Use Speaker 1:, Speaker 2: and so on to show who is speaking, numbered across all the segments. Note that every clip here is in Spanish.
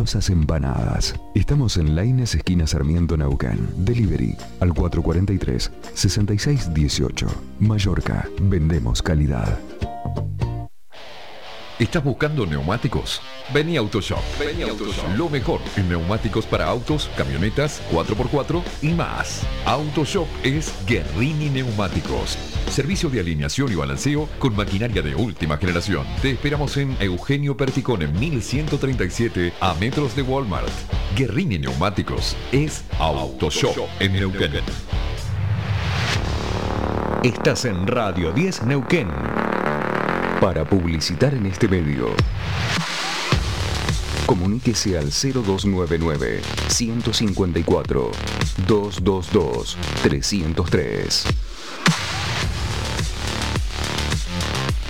Speaker 1: Deliciosas empanadas. Estamos en Laines, esquina Sarmiento, Neuquén. Delivery al 443-6618. Mallorca. Vendemos calidad.
Speaker 2: ¿Estás buscando neumáticos? Vení a Autoshop. Vení Autoshop. Lo mejor en neumáticos para autos, camionetas, 4x4 y más. Autoshop es Guerrini Neumáticos. Servicio de alineación y balanceo con maquinaria de última generación. Te esperamos en Eugenio Perticón en 1137 a metros de Walmart. Guerrini Neumáticos es Autoshop en Neuquén. Estás en Radio 10 Neuquén.
Speaker 1: Para publicitar en este medio, comuníquese al 0299 154 222 303.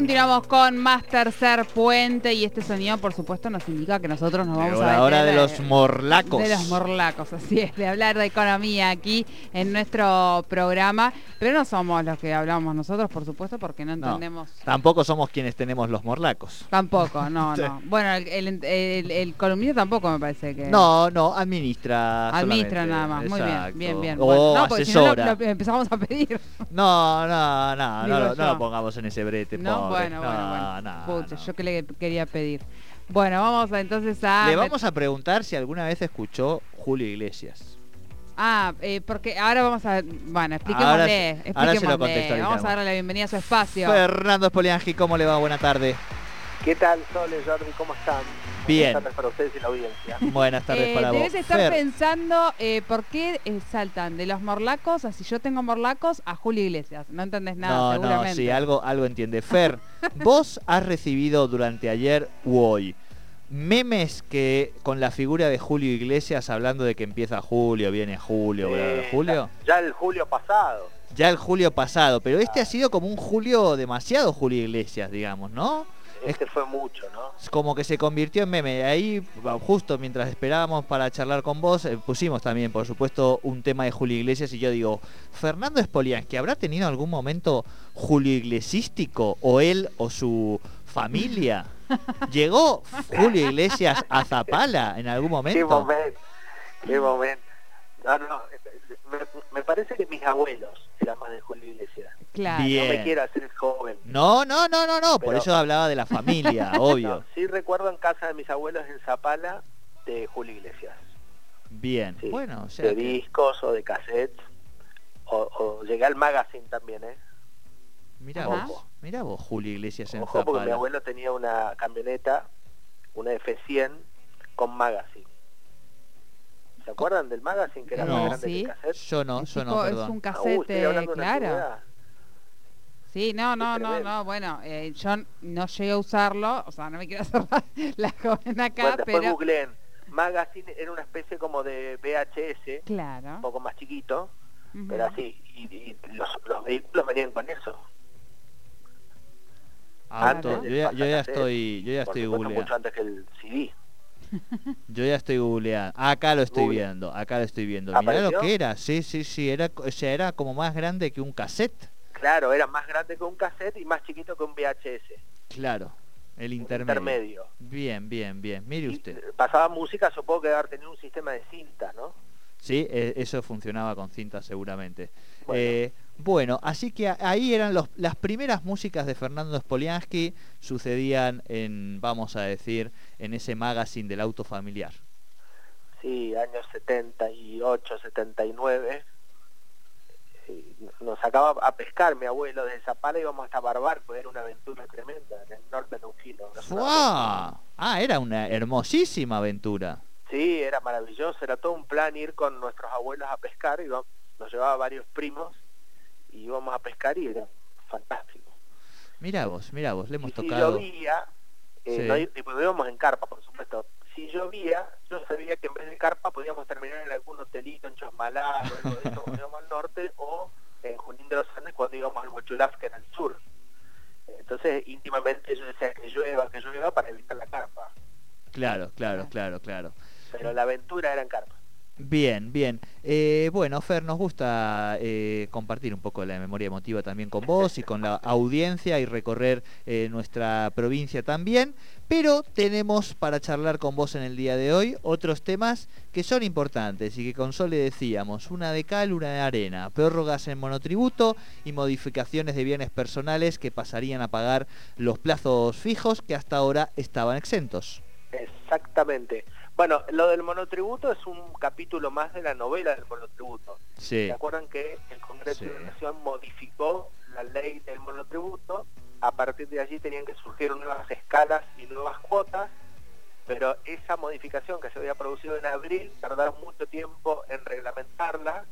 Speaker 3: Continuamos con más tercer puente y este sonido por supuesto nos indica que nosotros nos vamos a
Speaker 4: la hora de los morlacos.
Speaker 3: De los morlacos, así es, de hablar de economía aquí en nuestro programa, pero no somos los que hablamos nosotros, por supuesto, porque no
Speaker 4: No,
Speaker 3: entendemos
Speaker 4: tampoco somos quienes tenemos los morlacos.
Speaker 3: tampoco, no,
Speaker 4: Sí.
Speaker 3: no. Bueno, el, el, el- el columnista tampoco me parece que
Speaker 4: No, no, administra.
Speaker 3: administra
Speaker 4: solamente.
Speaker 3: nada más, muy bien, bien, bien.
Speaker 4: O
Speaker 3: Bueno, no, porque si no lo-
Speaker 4: asesora.
Speaker 3: lo empezamos a pedir.
Speaker 4: No, no, no, no, no lo pongamos en ese brete,
Speaker 3: No,
Speaker 4: pobre.
Speaker 3: bueno, bueno, bueno.
Speaker 4: no,
Speaker 3: Pucha,
Speaker 4: no.
Speaker 3: yo que le quería pedir. Bueno, vamos a, entonces a...
Speaker 4: Le vamos a preguntar si alguna vez escuchó Julio Iglesias.
Speaker 3: Ah, eh, porque ahora vamos a... Bueno, expliquémosle.
Speaker 4: Ahora se- ahora se lo.
Speaker 3: Vamos a darle la bienvenida a su espacio.
Speaker 4: Fernando Spoliangi, ¿cómo le va? Buena tarde.
Speaker 5: ¿Qué tal, Sole, Jordi? ¿Cómo están?
Speaker 4: Bien.
Speaker 5: Buenas tardes para ustedes y la audiencia.
Speaker 4: Buenas tardes
Speaker 3: Eh,
Speaker 4: para vos.
Speaker 3: debes estar
Speaker 4: Fer,
Speaker 3: pensando eh, por qué eh, saltan de los morlacos a si yo tengo morlacos a Julio Iglesias. No entendés nada,
Speaker 4: no,
Speaker 3: seguramente.
Speaker 4: no, sí, algo, algo entiende. Fer, vos has recibido durante ayer u hoy memes que con la figura de Julio Iglesias hablando de que empieza Julio, viene Julio,
Speaker 5: Eh,
Speaker 4: Julio.
Speaker 5: Ya, ya el julio pasado.
Speaker 4: Ya el Julio pasado, pero este ha sido como un Julio demasiado Julio Iglesias, digamos, ¿no?
Speaker 5: Este fue mucho, ¿no?
Speaker 4: Es como que se convirtió en meme. Ahí, justo mientras esperábamos para charlar con vos, eh, pusimos también, por supuesto, un tema de Julio Iglesias y yo digo, Fernando Spoliansky, ¿habrá tenido algún momento Julio Iglesístico o él o su familia? ¿Llegó Julio Iglesias a Zapala en algún
Speaker 5: Qué
Speaker 4: momento?
Speaker 5: momento, qué momento. No, no, me, me parece que mis abuelos eran más de Julio Iglesias.
Speaker 3: Claro.
Speaker 4: Bien.
Speaker 5: No me quiero hacer joven.
Speaker 4: No, no, no, no, no, por eso hablaba de la familia, obvio.
Speaker 5: No, sí recuerdo en casa de mis abuelos en Zapala de Julio Iglesias.
Speaker 4: Bien,
Speaker 5: Sí,
Speaker 4: bueno, o sea
Speaker 5: de
Speaker 4: que-
Speaker 5: discos o de cassettes. O, o llegué al magazine también, ¿eh?
Speaker 4: Mirá
Speaker 3: Ajá.
Speaker 4: vos, mirá vos, Julio Iglesias en
Speaker 5: Ojo, porque mi abuelo tenía una camioneta, una F100 con magazine. ¿Se acuerdan del magazine que era
Speaker 4: No.
Speaker 5: más grande
Speaker 3: Sí.
Speaker 5: que el cassette?
Speaker 4: Yo no,
Speaker 3: Es
Speaker 4: yo no,
Speaker 3: tipo- es
Speaker 4: perdón.
Speaker 3: un
Speaker 5: Ah, hablando de una
Speaker 3: claro. Sí, no, no, no, no, bueno, eh, yo no llegué a usarlo, o sea, no me quiero hacer la, joven acá,
Speaker 5: Bueno, después
Speaker 3: pero...
Speaker 5: googleen. Magazine era una especie como de VHS,
Speaker 3: Claro.
Speaker 5: un poco más chiquito,
Speaker 3: Ujú.
Speaker 5: pero así. Y, y los, los vehículos venían con eso.
Speaker 4: Auto.
Speaker 5: Antes
Speaker 4: Yo ya, yo ya estoy, yo ya estoy
Speaker 5: supuesto,
Speaker 4: googleando.
Speaker 5: mucho antes que el CD.
Speaker 4: Yo ya estoy googleando. Acá lo estoy
Speaker 5: Google.
Speaker 4: viendo, acá lo estoy viendo. Mirá lo que era. Sí, sí, sí, era, o sea, era como más grande que un cassette.
Speaker 5: Claro, era más grande que un cassette y más chiquito que un VHS.
Speaker 4: Claro, el intermedio.
Speaker 5: intermedio.
Speaker 4: Bien, bien, bien. Mire
Speaker 5: Y,
Speaker 4: usted.
Speaker 5: pasaba música, supongo que haber tenido un sistema de cinta, ¿no?
Speaker 4: Sí, eh, eso funcionaba con cinta seguramente.
Speaker 5: Bueno.
Speaker 4: Eh, bueno, así que ahí eran los, las primeras músicas de Fernando Spoliansky, sucedían en, vamos a decir, en ese magazine del auto familiar.
Speaker 5: Sí, años 78, 79. Y nos sacaba a pescar mi abuelo desde Zapala íbamos hasta Barbarco, era una aventura tremenda en el norte neuquino.
Speaker 4: ¡Fua! Ah, era una hermosísima aventura.
Speaker 5: Sí, era maravilloso, era todo un plan ir con nuestros abuelos a pescar, y nos llevaba varios primos y íbamos a pescar y era fantástico.
Speaker 4: Mira vos, mira vos, le hemos
Speaker 5: y si
Speaker 4: tocado.
Speaker 5: llovía, eh,
Speaker 4: Sí.
Speaker 5: no, y pues íbamos en carpa, por supuesto. si llovía, yo sabía que en vez de carpa podíamos terminar en algún hotelito en Chosmalá, o algo de eso, cuando íbamos al norte, o en Junín de los Andes cuando íbamos al Huachulaf, que era el sur. Entonces, íntimamente yo decía que llueva, que llueva para evitar la carpa.
Speaker 4: Claro, claro, claro, claro.
Speaker 5: Pero la aventura era en carpa.
Speaker 4: Bien, bien. Eh, bueno, Fer, nos gusta eh, compartir un poco la memoria emotiva también con vos y con la audiencia y recorrer eh, nuestra provincia también, pero tenemos para charlar con vos en el día de hoy otros temas que son importantes y que con Sol le decíamos, una de cal, una de arena, prórrogas en monotributo y modificaciones de bienes personales que pasarían a pagar los plazos fijos que hasta ahora estaban exentos.
Speaker 5: Exactamente. Bueno, lo del monotributo es un capítulo más de la novela del monotributo.
Speaker 4: Sí.
Speaker 5: ¿Se acuerdan que el Congreso
Speaker 4: Sí.
Speaker 5: de la Nación modificó la ley del monotributo? A partir de allí tenían que surgir nuevas escalas y nuevas cuotas, pero esa modificación que se había producido en abril tardaron mucho tiempo en reglamentarla,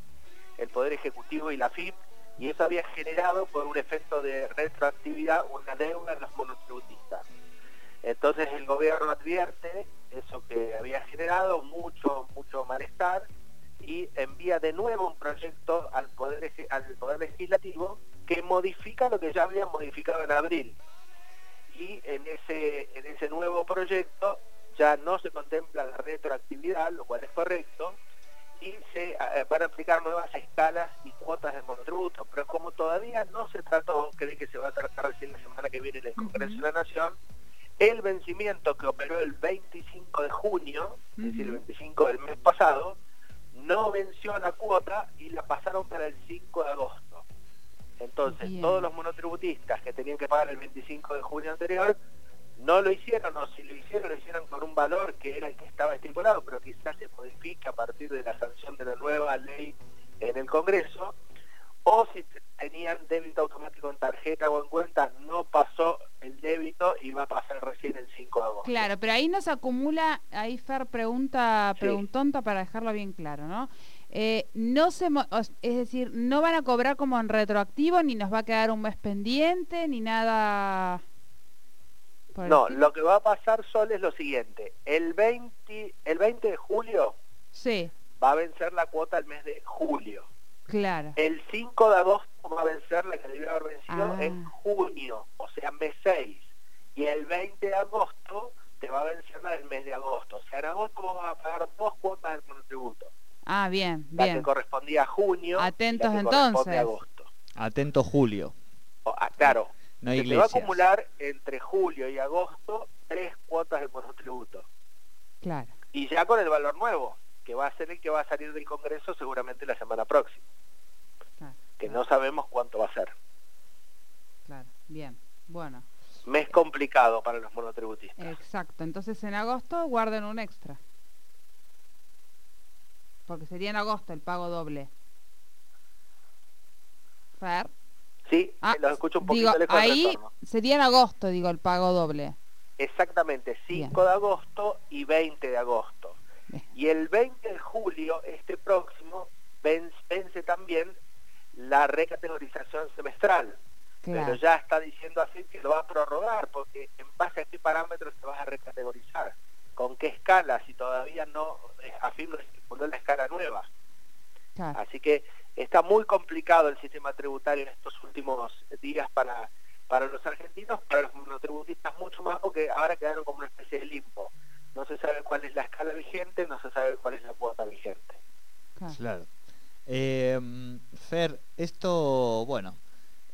Speaker 5: el Poder Ejecutivo y la FIP, y eso había generado por un efecto de retroactividad una deuda en los monotributistas. Entonces el gobierno advierte eso que había generado mucho, mucho malestar y envía de nuevo un proyecto al Poder, al poder Legislativo que modifica lo que ya habían modificado en abril. Y en ese, en ese nuevo proyecto ya no se contempla la retroactividad, lo cual es correcto, y se eh, van a aplicar nuevas escalas y cuotas de monotributo. Pero como todavía no se trató, cree que se va a tratar recién la semana que viene en el Congreso de la Nación, el vencimiento que operó el 25 de junio, es decir, el 25 del mes pasado, no venció la cuota y la pasaron para el 5 de agosto. Entonces,
Speaker 3: Bien.
Speaker 5: todos los monotributistas que tenían que pagar el 25 de junio anterior no lo hicieron, o si lo hicieron, lo hicieron con un valor que era el que estaba estipulado, pero quizás se modifique a partir de la sanción de la nueva ley en el Congreso, o si te- tenían débito automático en tarjeta o en cuenta, no pasó el débito y va a pasar recién el 5 de agosto.
Speaker 3: Claro, pero ahí nos acumula, ahí Fer pregunta,
Speaker 5: Sí.
Speaker 3: preguntonta para dejarlo bien claro, ¿no? Eh, no se, es decir, no van a cobrar como en retroactivo, ni nos va a quedar un mes pendiente, ni nada.
Speaker 5: No, lo que va a pasar Sol es lo siguiente, el 20, el 20 de julio
Speaker 3: Sí,
Speaker 5: va a vencer la cuota el mes de julio.
Speaker 3: Claro.
Speaker 5: El 5 de agosto va a vencer la que debió haber vencido
Speaker 3: Ah.
Speaker 5: en junio, o sea, mes 6. Y el 20 de agosto te va a vencer la del mes de agosto. O sea, en agosto vos vas a pagar dos cuotas del monotributo.
Speaker 3: Ah, bien,
Speaker 5: La que
Speaker 3: bien.
Speaker 5: correspondía a junio
Speaker 3: Atentos
Speaker 5: y la que
Speaker 3: entonces.
Speaker 5: a agosto.
Speaker 4: Atento Julio.
Speaker 5: O- ah, claro,
Speaker 4: No hay
Speaker 5: se te va a acumular entre julio y agosto tres cuotas del monotributo.
Speaker 3: Claro,
Speaker 5: Y ya con el valor nuevo, que va a ser el que va a salir del Congreso seguramente la semana próxima,
Speaker 3: claro,
Speaker 5: que
Speaker 3: claro,
Speaker 5: no sabemos cuánto va a ser.
Speaker 3: claro. Bien, bueno,
Speaker 5: Mes complicado para los monotributistas.
Speaker 3: exacto. Entonces en agosto guarden un extra. Porque sería en agosto el pago doble. Fer.
Speaker 5: Sí,
Speaker 3: Ah,
Speaker 5: los escucho un poquito
Speaker 3: digo,
Speaker 5: lejos
Speaker 3: ahí sería en agosto, digo, el pago doble.
Speaker 5: Exactamente, 5
Speaker 3: Bien.
Speaker 5: de agosto y 20 de agosto. Y el 20 de julio, este próximo, ven- vence también la recategorización semestral. Pero ya está diciendo así que lo va a prorrogar, porque en base a qué parámetros te vas a recategorizar, con qué escala, si todavía no, eh, AFIP no estipuló la escala nueva.
Speaker 3: claro.
Speaker 5: Así que está muy complicado el sistema tributario en estos últimos días para, para los argentinos, para los monotributistas mucho más, porque ahora quedaron como una especie de limbo. No se sabe cuál es la escala vigente, no se sabe cuál es la cuota vigente.
Speaker 3: claro.
Speaker 4: Eh, Fer, esto, bueno,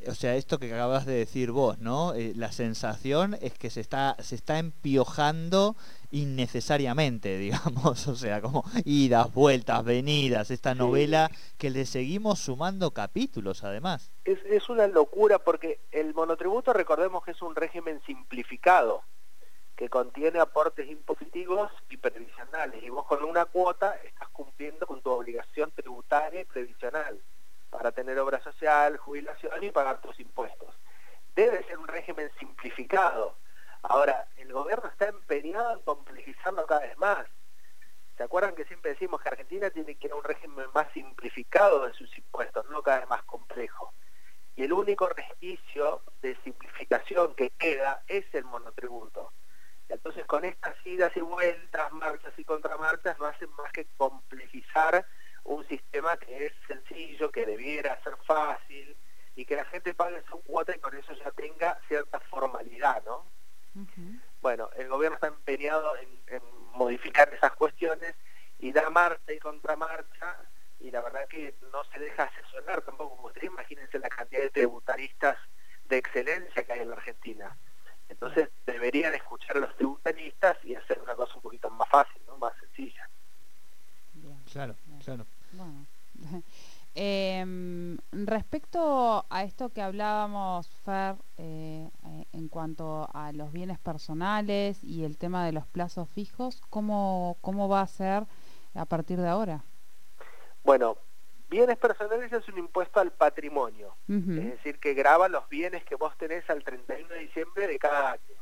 Speaker 4: o sea, esto que acabas de decir vos, ¿no? Eh, la sensación es que se está, se está empiojando innecesariamente, digamos, o sea, como idas, vueltas, venidas, esta
Speaker 5: Sí.
Speaker 4: novela que le seguimos sumando capítulos además.
Speaker 5: Es, es una locura porque el monotributo, recordemos que es un régimen simplificado, que contiene aportes impositivos y previsionales, y vos con una cuota estás cumpliendo con tu obligación tributaria y previsional para tener obra social, jubilación y pagar tus impuestos. Debe ser un régimen simplificado. Ahora, el gobierno está empeñado en complejizarlo cada vez más. ¿Se acuerdan que siempre decimos que Argentina tiene que ir a un régimen más simplificado de sus impuestos, no cada vez más complejo? Y el único resquicio de simplificación que queda es el monotributo. Idas y vueltas, más contramarchas no hacen más que complejizar un sistema que es sencillo, que debiera ser fácil y que la gente pague su cuota y con eso ya tenga cierta formalidad, ¿no? Bueno, el gobierno está empeñado en, en, modificar esas cuestiones y da marcha y contramarcha y la verdad que no se deja asesorar tampoco como ustedes imagínense la cantidad de tributaristas de excelencia que hay en la Argentina. Entonces deberían escuchar a los y hacer una cosa un poquito más fácil, ¿no? más sencilla.
Speaker 4: claro, claro.
Speaker 3: Bueno. Eh, respecto a esto que hablábamos, Fer, eh, eh, en cuanto a los bienes personales y el tema de los plazos fijos, ¿cómo, cómo va a ser a partir de ahora?
Speaker 5: Bueno, bienes personales es un impuesto al patrimonio, uh -huh. es decir, que graba los bienes que vos tenés al 31 de diciembre de cada año.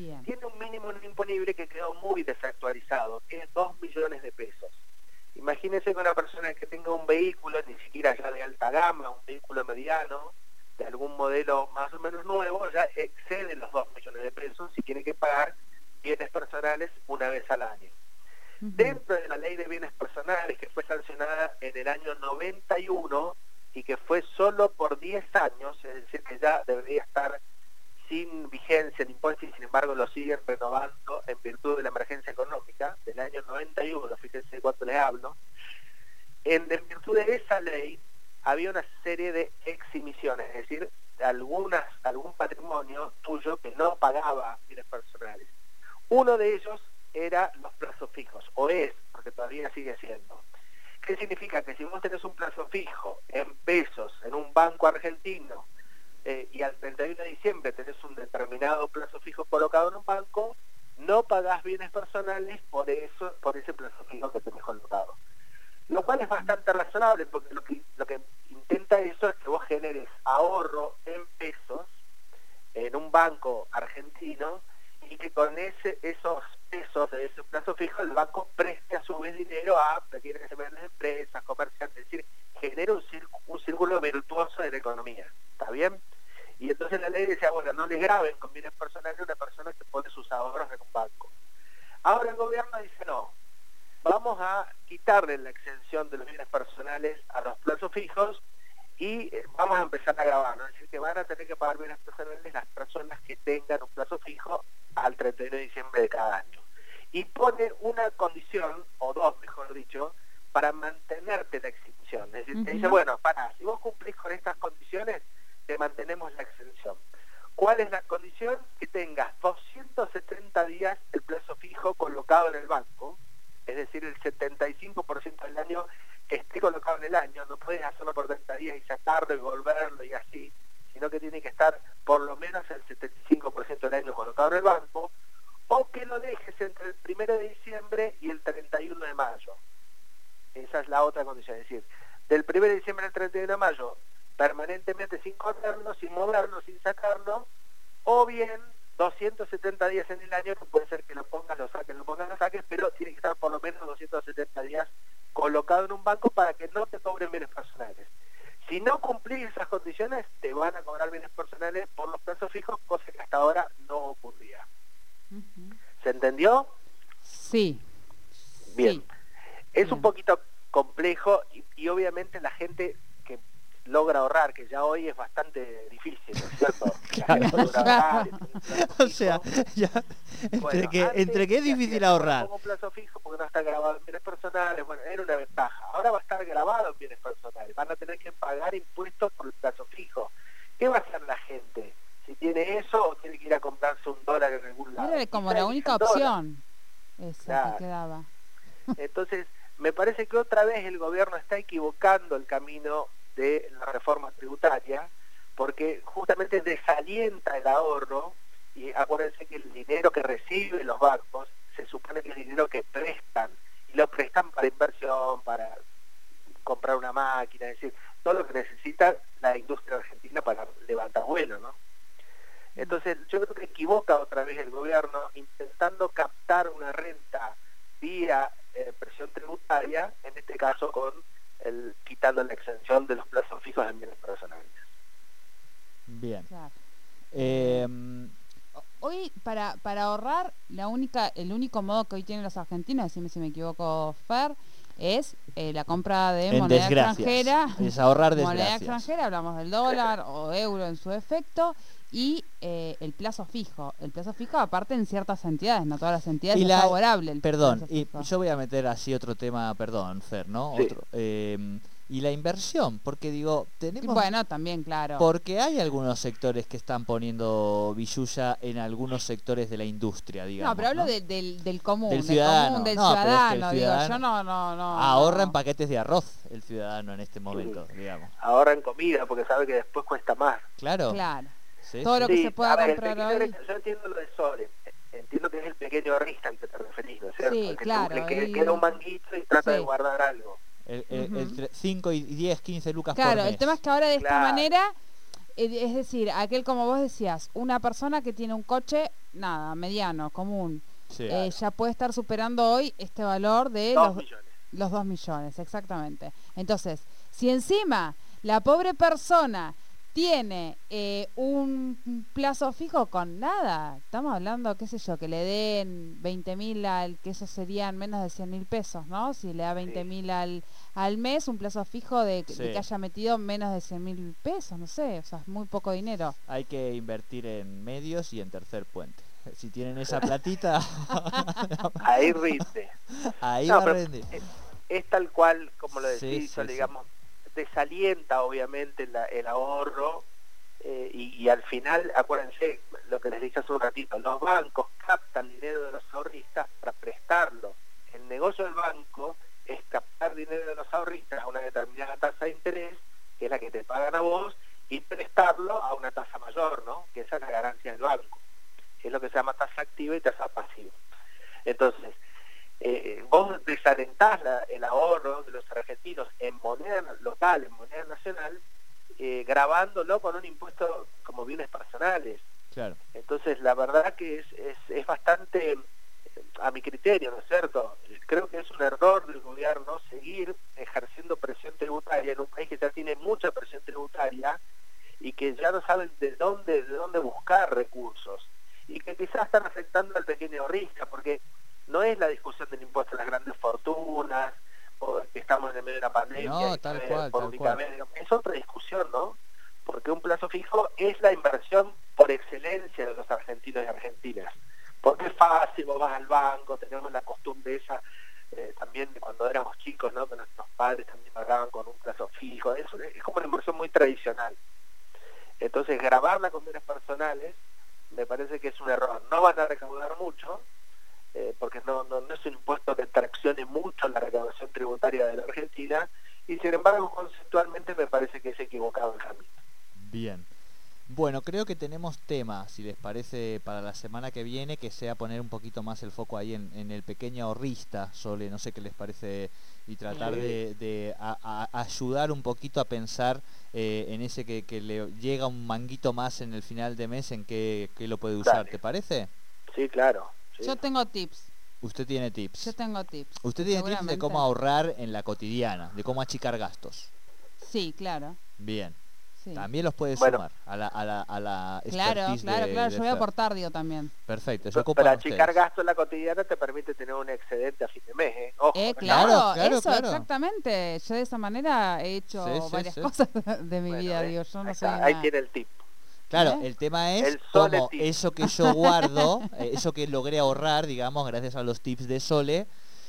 Speaker 3: Bien.
Speaker 5: Tiene un mínimo no imponible que quedó muy desactualizado, que es 2 millones de pesos. Imagínense que una persona que tenga un vehículo, ni siquiera ya de alta gama, un vehículo mediano, de algún modelo más o menos nuevo, ya excede los 2 millones de pesos y tiene que pagar bienes personales una vez al año. Uh -huh. Dentro de la ley de bienes personales que fue sancionada en el año 91 y que fue solo por 10 años, es decir, que ya debería estar sin vigencia el impuesto y sin embargo lo siguen renovando en virtud de la emergencia económica del año 91, fíjense cuánto les hablo, en, virtud de esa ley había una serie de eximiciones, es decir, algunas, algún patrimonio tuyo que no pagaba bienes personales. Uno de ellos era los plazos fijos, o es, porque todavía sigue siendo. ¿Qué significa? Que si vos tenés un plazo fijo en pesos en un banco argentino eh, y al 31 de diciembre tenés un determinado plazo fijo colocado en un banco, no pagás bienes personales por eso, por ese plazo fijo que tenés colocado. Lo cual es bastante razonable porque lo que, lo que intenta eso es que vos generes ahorro en pesos en un banco argentino y que con ese, esos pesos de ese plazo fijo el banco preste a su vez dinero a pequeñas y empresas, comerciantes, es decir, genera un, un círculo virtuoso de la economía. ¿Está bien? Y entonces la ley decía, bueno, no le graben con bienes personales a una persona que pone sus ahorros en un banco. Ahora el gobierno dice, no, vamos a quitarle la exención de los bienes personales a los plazos fijos y vamos a empezar a grabar, ¿no? es decir, que van a tener que pagar bienes personales las personas que tengan un plazo fijo al 31 de diciembre de cada año. Y pone una condición, o dos mejor dicho, para mantenerte la exención. Es decir, uh -huh. te dice, bueno, para, si vos cumplís con estas condiciones, te mantenemos la exención. ¿Cuál es la condición? Que tengas 270 días el plazo fijo colocado en el banco, es decir, el 75% del año esté colocado en el año, no puedes hacerlo por 30 días y sacarlo y volverlo y así, sino que tiene que estar por lo menos el 75% del año colocado en el banco, o que lo dejes entre el 1 de diciembre y el 31 de mayo. Esa es la otra condición, es decir, del 1 de diciembre al 31 de mayo, permanentemente sin correrlo, sin moverlo, sin sacarlo, o bien 270 días en el año, que puede ser que lo pongas, lo saques, lo pongas, lo saques, pero tiene que estar por lo menos 270 días colocado en un banco para que no te cobren bienes personales. Si no cumplís esas condiciones, te van a cobrar bienes personales por los plazos fijos, cosa que hasta ahora no ocurría. Uh -huh. ¿Se entendió?
Speaker 3: Sí.
Speaker 5: Bien.
Speaker 3: Sí.
Speaker 5: Es
Speaker 3: Bien.
Speaker 5: un poquito complejo y, y, obviamente la gente logra ahorrar, que ya hoy es bastante difícil, ¿no es cierto?
Speaker 4: claro. o sea, ya, entre,
Speaker 5: bueno,
Speaker 4: que, entre que es difícil ahorrar.
Speaker 5: Como plazo fijo porque no está grabado en bienes personales, bueno, era una ventaja. Ahora va a estar grabado en bienes personales, van a tener que pagar impuestos por el plazo fijo. ¿Qué va a hacer la gente? Si tiene eso o tiene que ir a comprarse un dólar en algún lado.
Speaker 3: Era como la única opción esa claro. que quedaba.
Speaker 5: Entonces, me parece que otra vez el gobierno está equivocando el camino de la reforma tributaria porque justamente desalienta el ahorro y acuérdense que el dinero que reciben los bancos se supone que es dinero que prestan y lo prestan para inversión, para comprar una máquina, es decir, todo lo que necesita la industria argentina para levantar vuelo, ¿no? Entonces yo creo que equivoca otra vez el gobierno intentando captar una renta vía eh, presión tributaria, en este caso con el, quitando la exención de los plazos fijos en bienes personales.
Speaker 4: Bien. Claro. Eh,
Speaker 3: hoy para, para ahorrar, la única, el único modo que hoy tienen los argentinos, decime si me equivoco, Fer, es eh, la compra de
Speaker 4: En
Speaker 3: moneda
Speaker 4: desgracias.
Speaker 3: extranjera.
Speaker 4: Es ahorrar
Speaker 3: Moneda
Speaker 4: desgracias.
Speaker 3: extranjera, hablamos del dólar o euro en su efecto, y eh, el plazo fijo. El plazo fijo, aparte en ciertas entidades, no todas las entidades
Speaker 4: Y
Speaker 3: es
Speaker 4: la-
Speaker 3: favorable. El
Speaker 4: Perdón, y yo voy a meter así otro tema, perdón, Fer, ¿no?
Speaker 5: Sí.
Speaker 4: Otro, eh, y la inversión, porque digo, tenemos...
Speaker 3: Bueno, también, claro.
Speaker 4: Porque hay algunos sectores que están poniendo billulla en algunos sectores de la industria, digamos.
Speaker 3: no, pero hablo
Speaker 4: ¿no?
Speaker 3: de- del, del común,
Speaker 4: Del
Speaker 3: del,
Speaker 4: ciudadano.
Speaker 3: común, del
Speaker 4: No, pero es que el
Speaker 3: ciudadano, digo,
Speaker 4: ciudadano
Speaker 3: yo no, no, no.
Speaker 4: Ahorra en paquetes de arroz el ciudadano en este momento, digamos.
Speaker 5: Ahorran comida porque sabe que después cuesta más.
Speaker 4: Claro.
Speaker 3: Claro.
Speaker 4: Sí,
Speaker 3: Todo
Speaker 4: sí.
Speaker 3: lo que se pueda
Speaker 5: ver,
Speaker 3: comprar
Speaker 5: pequeño
Speaker 3: hoy.
Speaker 5: ahorrista, Yo entiendo lo de Sole. Entiendo que es el pequeño ahorrista al que te referís, ¿no es cierto?
Speaker 3: Sí,
Speaker 5: que
Speaker 3: claro,
Speaker 5: le que-
Speaker 3: y-
Speaker 5: queda un manguito y trata de
Speaker 3: Sí.
Speaker 5: guardar algo.
Speaker 4: El, el,
Speaker 3: Ujú.
Speaker 4: 5 y 10, 15 lucas por
Speaker 3: Claro,
Speaker 4: mes.
Speaker 3: el tema es que ahora de esta
Speaker 5: Claro.
Speaker 3: manera, eh, es decir, aquel como vos decías, una persona que tiene un coche, nada, mediano, común,
Speaker 4: Sí.
Speaker 3: eh, ya puede estar superando hoy este valor de
Speaker 5: Dos
Speaker 3: los,
Speaker 5: millones.
Speaker 3: los 2 millones, exactamente. Entonces, si encima la pobre persona tiene eh, un plazo fijo con nada, estamos hablando, qué sé yo, que le den 20 mil al, que eso serían menos de 100 mil pesos, ¿no? Si le da 20 mil al, al mes, un plazo fijo de, que haya metido menos de 100 mil pesos, no sé, o sea, es muy poco dinero.
Speaker 4: Hay que invertir en medios y en tercer puente. Si tienen esa platita,
Speaker 5: Ahí rinde.
Speaker 4: ahí
Speaker 5: No,
Speaker 4: va a
Speaker 5: pero
Speaker 4: rendir.
Speaker 5: es, es tal cual como lo decís,
Speaker 4: sí.
Speaker 5: digamos, desalienta obviamente el ahorro eh, y, y al final, acuérdense lo que les dije hace un ratito, los bancos captan dinero de los ahorristas para prestarlo. El negocio del banco es captar dinero de los ahorristas a una determinada tasa de interés, que es la que te pagan a vos, y prestarlo a una tasa mayor, ¿no? Que esa es la ganancia del banco. Es lo que se llama tasa activa y tasa pasiva. Entonces, eh, vos desalentás la- el ahorro de los argentinos en moneda local, en moneda nacional, eh, grabándolo con un impuesto como bienes personales.
Speaker 4: Claro.
Speaker 5: Entonces, la verdad que es, es, es bastante, eh, a mi criterio, ¿no es cierto? Creo que es un error del gobierno seguir ejerciendo presión tributaria en un país que ya tiene mucha presión tributaria y que ya no saben de dónde, de dónde buscar recursos y que quizás están afectando al pequeño ahorrista, porque no es la discusión del impuesto a las grandes fortunas, o que estamos en el medio de una pandemia,
Speaker 4: No,
Speaker 5: y
Speaker 4: tal
Speaker 5: que
Speaker 4: cual,
Speaker 5: por
Speaker 4: tal
Speaker 5: únicamente- es otra discusión, ¿no? Porque un plazo fijo es la inversión por excelencia de los argentinos y argentinas. Porque es fácil, vos vas al banco, tenemos la costumbre esa eh, también de cuando éramos chicos, ¿no? Que nuestros padres también pagaban con un plazo fijo. Es, es como una inversión muy tradicional. Entonces, grabarla con bienes personales me parece que es un error. No van a recaudar mucho, eh, porque no, no, no es un impuesto que traccione mucho la recaudación tributaria de la Argentina, y sin embargo, conceptualmente me parece que es equivocado el camino.
Speaker 4: Bien. Bueno, creo que tenemos tema, si les parece, para la semana que viene, que sea poner un poquito más el foco ahí en, en el pequeño ahorrista, Sole, no sé qué les parece, y tratar
Speaker 5: Sí.
Speaker 4: de, de a- a- ayudar un poquito a pensar eh, en ese que, que le llega un manguito más en el final de mes, en qué, qué lo puede usar,
Speaker 5: Dale.
Speaker 4: ¿te parece?
Speaker 5: Sí, claro. Sí.
Speaker 3: Yo tengo tips,
Speaker 4: Usted tiene tips.
Speaker 3: yo tengo tips.
Speaker 4: Usted tiene tips de cómo ahorrar en la cotidiana, de cómo achicar gastos.
Speaker 3: Sí, claro.
Speaker 4: Bien.
Speaker 3: Sí.
Speaker 4: También los puede
Speaker 5: Bueno.
Speaker 4: sumar a la, a la, a la
Speaker 3: Claro, claro,
Speaker 4: de-
Speaker 3: claro.
Speaker 4: de
Speaker 3: Yo voy a aportar, digo, también.
Speaker 4: Perfecto, ocupan
Speaker 5: para achicar
Speaker 4: ustedes.
Speaker 5: gasto en la cotidiana te permite tener un excedente a fin de mes, ¿eh? Ojo,
Speaker 3: Eh, claro, eso,
Speaker 4: claro.
Speaker 3: exactamente. Yo de esa manera he hecho
Speaker 4: Sí, sí,
Speaker 3: varias
Speaker 4: sí.
Speaker 3: cosas de mi
Speaker 5: Bueno,
Speaker 3: vida,
Speaker 5: ¿eh?
Speaker 3: digo, yo no
Speaker 5: ahí,
Speaker 3: soy
Speaker 5: está, ahí tiene el tip.
Speaker 4: Claro,
Speaker 3: ¿Eh?
Speaker 4: el tema es
Speaker 5: El tip.
Speaker 4: eso que yo guardo, eh, eso que logré ahorrar, digamos, gracias a los tips de Sole,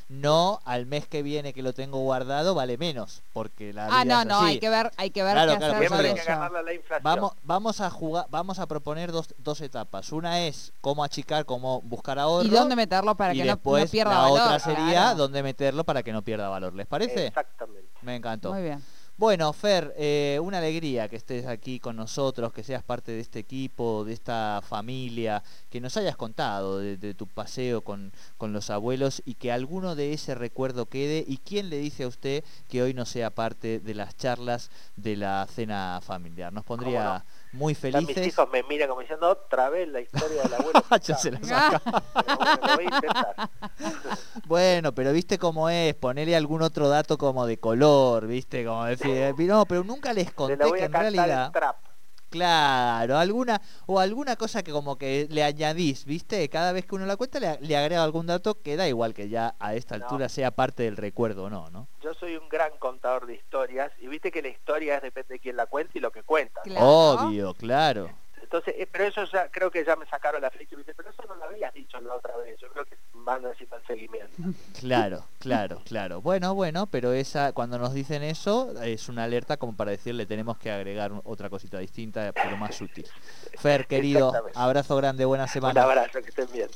Speaker 4: no al mes que viene que lo tengo guardado vale menos, porque la
Speaker 3: Ah,
Speaker 4: vida
Speaker 3: no,
Speaker 4: es
Speaker 3: no,
Speaker 4: así.
Speaker 3: hay que ver, hay que ver
Speaker 4: Claro,
Speaker 3: qué
Speaker 4: claro,
Speaker 3: hacer
Speaker 4: por
Speaker 5: Siempre
Speaker 3: con
Speaker 5: hay que
Speaker 3: ello.
Speaker 5: ganarle a la inflación.
Speaker 4: Vamos, vamos a jugar, vamos a proponer dos, dos etapas. Una es cómo achicar, cómo buscar ahorro.
Speaker 3: Y dónde meterlo para que no- pierda
Speaker 4: la
Speaker 3: valor.
Speaker 4: otra sería
Speaker 3: claro.
Speaker 4: dónde meterlo para que no pierda valor. ¿Les parece?
Speaker 5: Exactamente.
Speaker 4: Me encantó.
Speaker 3: Muy bien.
Speaker 4: Bueno, Fer, eh, una alegría que estés aquí con nosotros, que seas parte de este equipo, de esta familia, que nos hayas contado de, de tu paseo con, con los abuelos y que alguno de ese recuerdo quede. ¿Y quién le dice a usted que hoy no sea parte de las charlas de la cena familiar? Nos pondría muy
Speaker 5: Ya mis
Speaker 4: felices.
Speaker 5: hijos me miran como diciendo otra vez la historia del abuelo.
Speaker 4: Ya se la
Speaker 5: Picado".
Speaker 4: saca.
Speaker 5: Pero bueno, lo voy a intentar.
Speaker 4: Bueno, pero viste cómo es, ponerle algún otro dato como de color, viste, como decir, eh, no, pero nunca les conté
Speaker 5: la voy
Speaker 4: que en realidad...
Speaker 5: el trap.
Speaker 4: Claro, alguna o alguna cosa que como que le añadís, ¿viste? Cada vez que uno la cuenta le, le agrega algún dato que da igual que ya a esta
Speaker 5: No.
Speaker 4: altura sea parte del recuerdo o no, ¿no?
Speaker 5: Yo soy un gran contador de historias y viste que la historia es depende de quién la cuenta y lo que cuenta.
Speaker 3: Claro.
Speaker 4: Obvio, claro.
Speaker 5: Entonces, eh, pero eso ya creo que ya me sacaron la fecha, ¿viste? pero eso no lo habías dicho la otra vez. Yo creo que van haciendo el seguimiento.
Speaker 4: Claro, claro, claro. Bueno, bueno, pero esa cuando nos dicen eso es una alerta como para decirle tenemos que agregar un- otra cosita distinta, pero más sutil. Fer, querido, abrazo grande, buena
Speaker 5: Un
Speaker 4: semana.
Speaker 5: abrazo, que estén bien.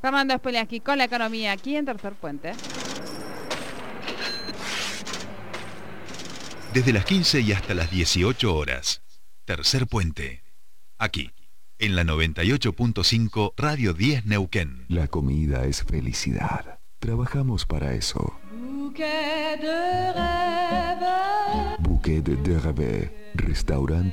Speaker 3: Fernando Speliaski con la economía aquí en Tercer Puente.
Speaker 6: Desde las 15 y hasta las 18 horas. Tercer puente. Aquí, en la 98.5 Radio 10 Neuquén.
Speaker 1: La comida es felicidad. Trabajamos para eso.
Speaker 7: Bouquet de rêves.
Speaker 1: Bouquet de Rêve, restaurante